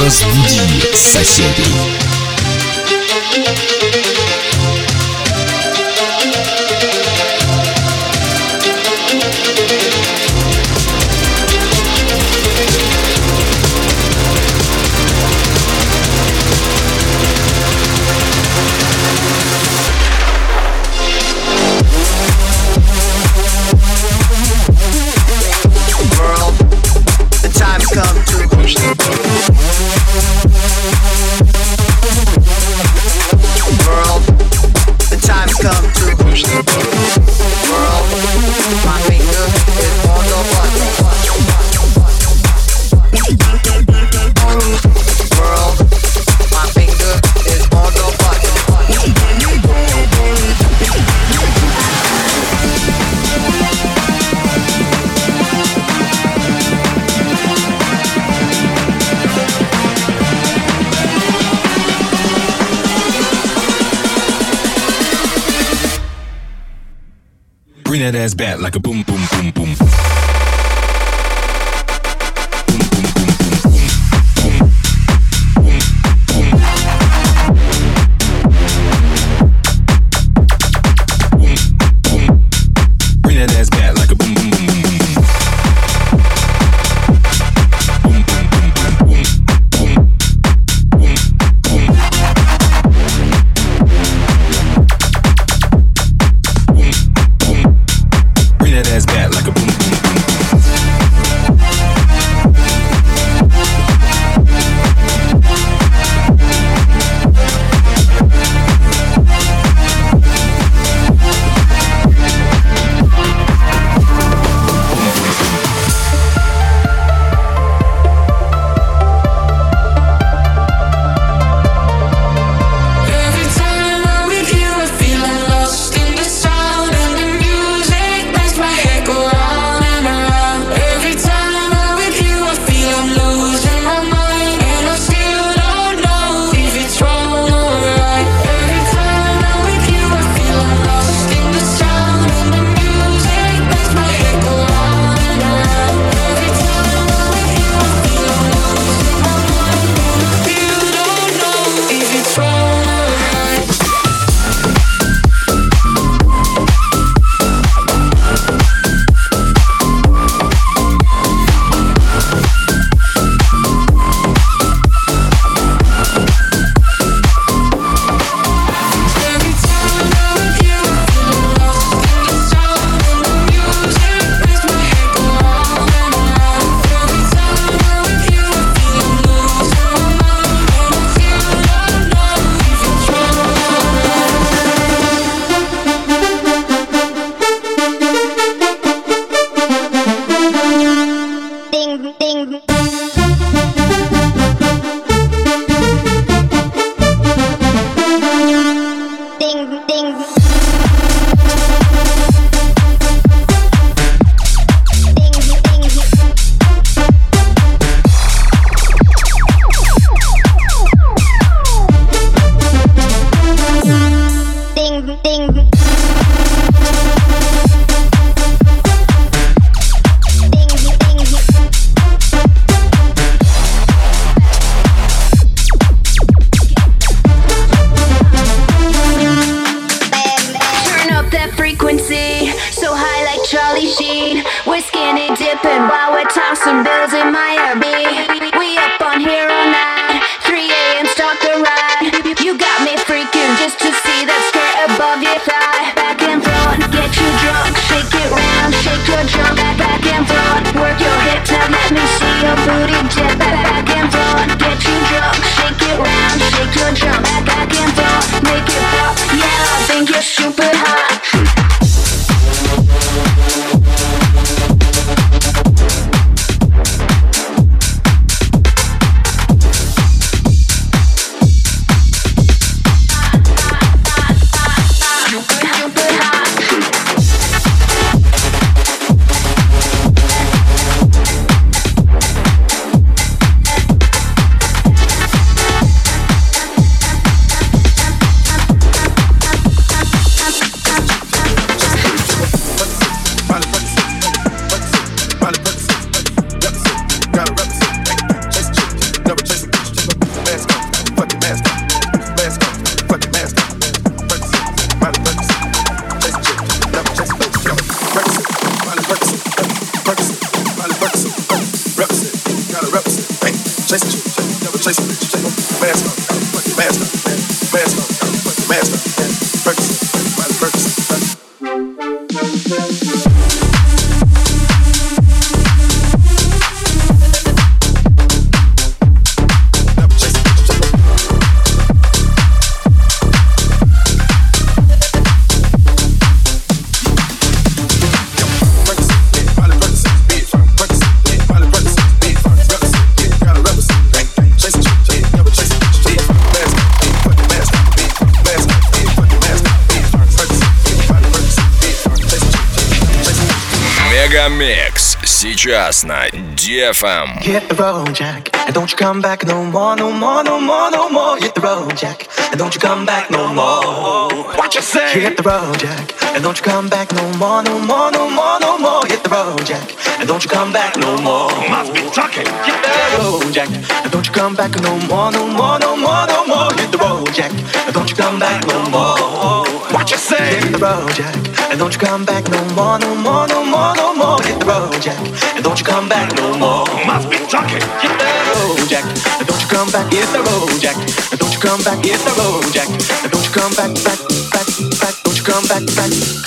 Разбуди соседей. That back like a boom, boom, boom, boom. So high like Charlie Sheen. We're skinny dipping while we're tossing bills in Miami. сейчас на DFM. Hit the road, Jack, and don't you come back no more, no more, no more, no more. Hit the road, Jack, and don't you come back no more. What you say? Hit the road, Jack, and don't you come back no more, no more, no more, no more. Hit the road, Jack, and don't you come back no more. Must be talking. Hit the road, Jack, and don't you come back no more, no more, no more, no more. Hit the road, Jack, and don't you come back no more. Say? Hit the road, Jack, and don't you come back no more, no more, no more, no more. Hit the road, Jack, and don't you come back no more. Must be talking. Hit the road, Jack, and don't you come back. Hit the road, Jack, and don't you come back. Hit the road, Jack, and don't you come back, back, back, back. Don't you come back, back.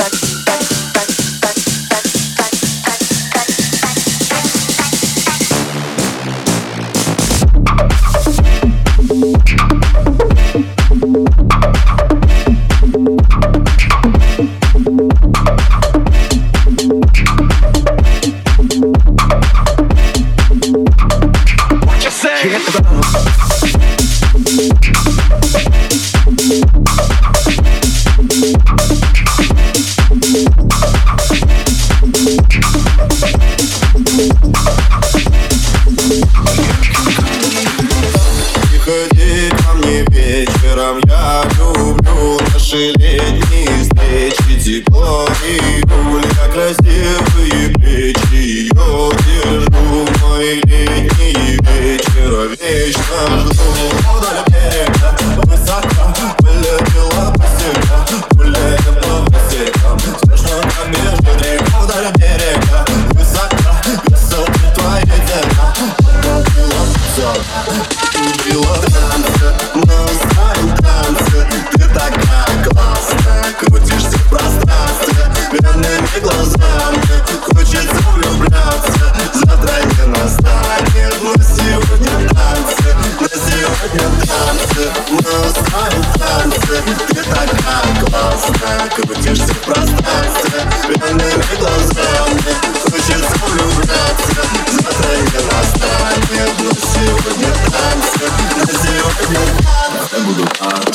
tangled up.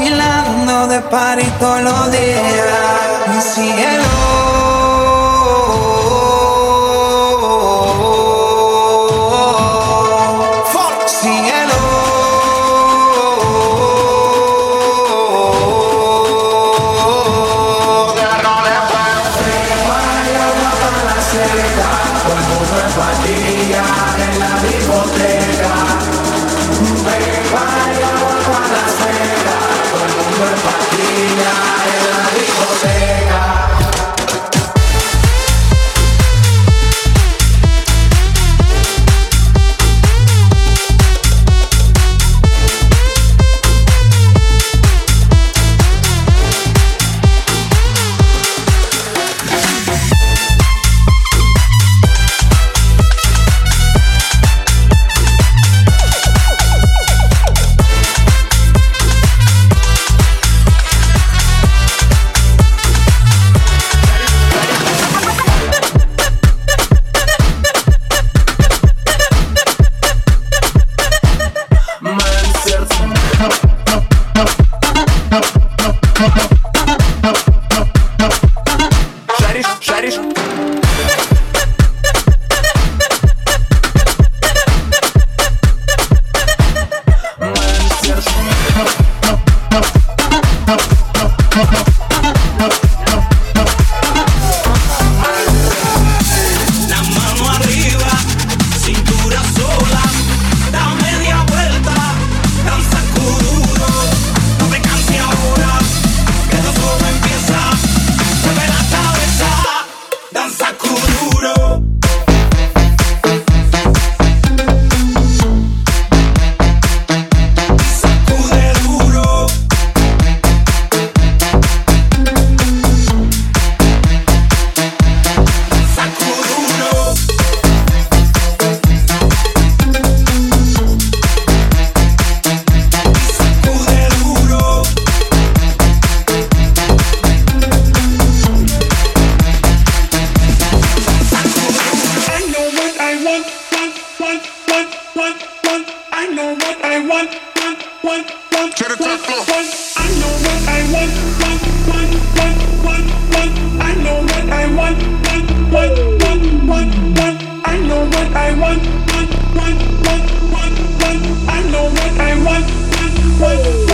vacilando de party todos los días. Mi cielo. want, want, want, want. I know what I want, want, want, want. To the top floor. Want. I know what I want, want, want, want, want, want. I know what I want, want, want, want, want, want. I know what I want, want, want, want, want, want. I know what I want, want, want.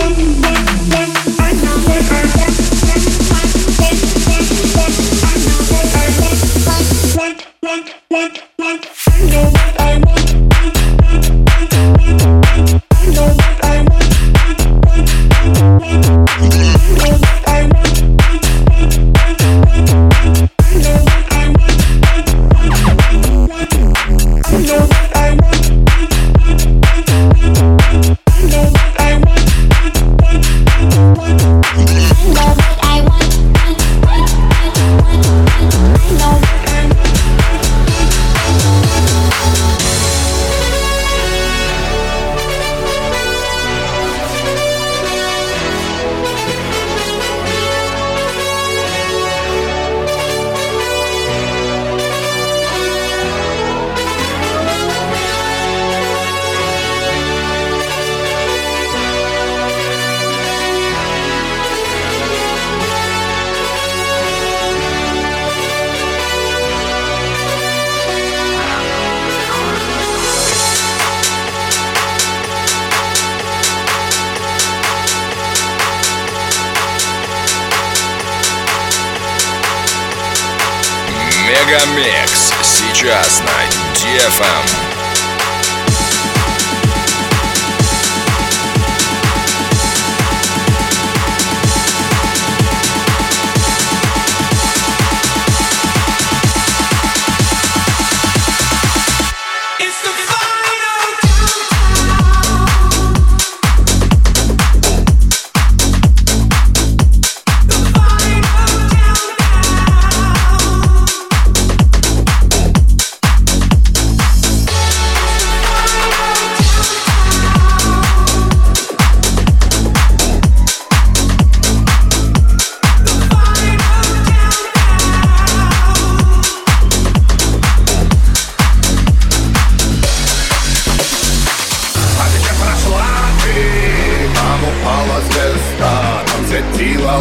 сейчас на DFM.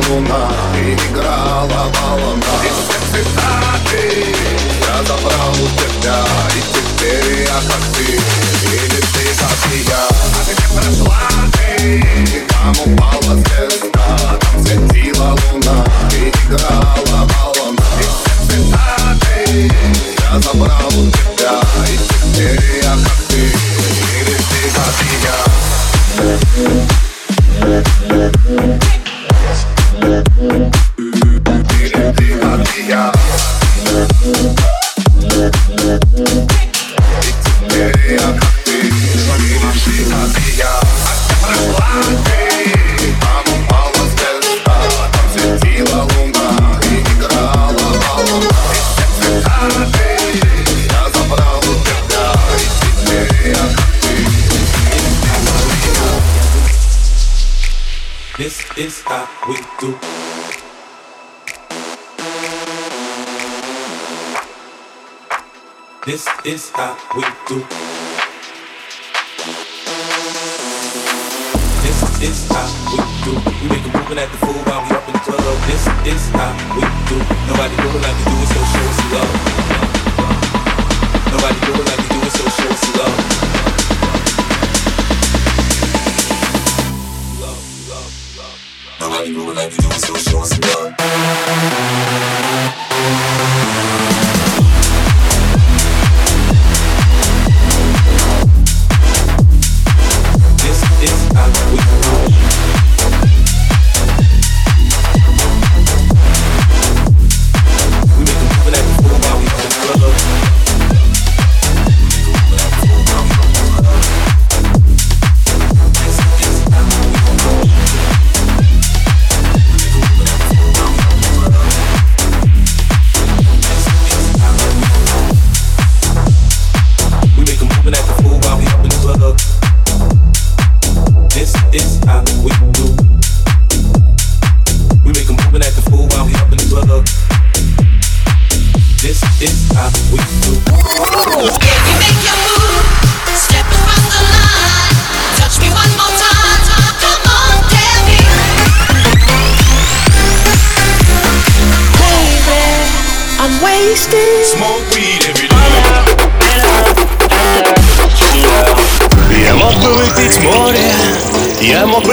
луна И играла волна И все цитаты Я забрал у тебя И теперь я как ты Или ты как я А где прошла ты? И там упала is how we do. This is how we do. We make a movement at the fool while we up in the club. This is how we do. Nobody do it like we do it, so show us love. Nobody do it like we do it, so show us love. Nobody do it like we do it, so show us love.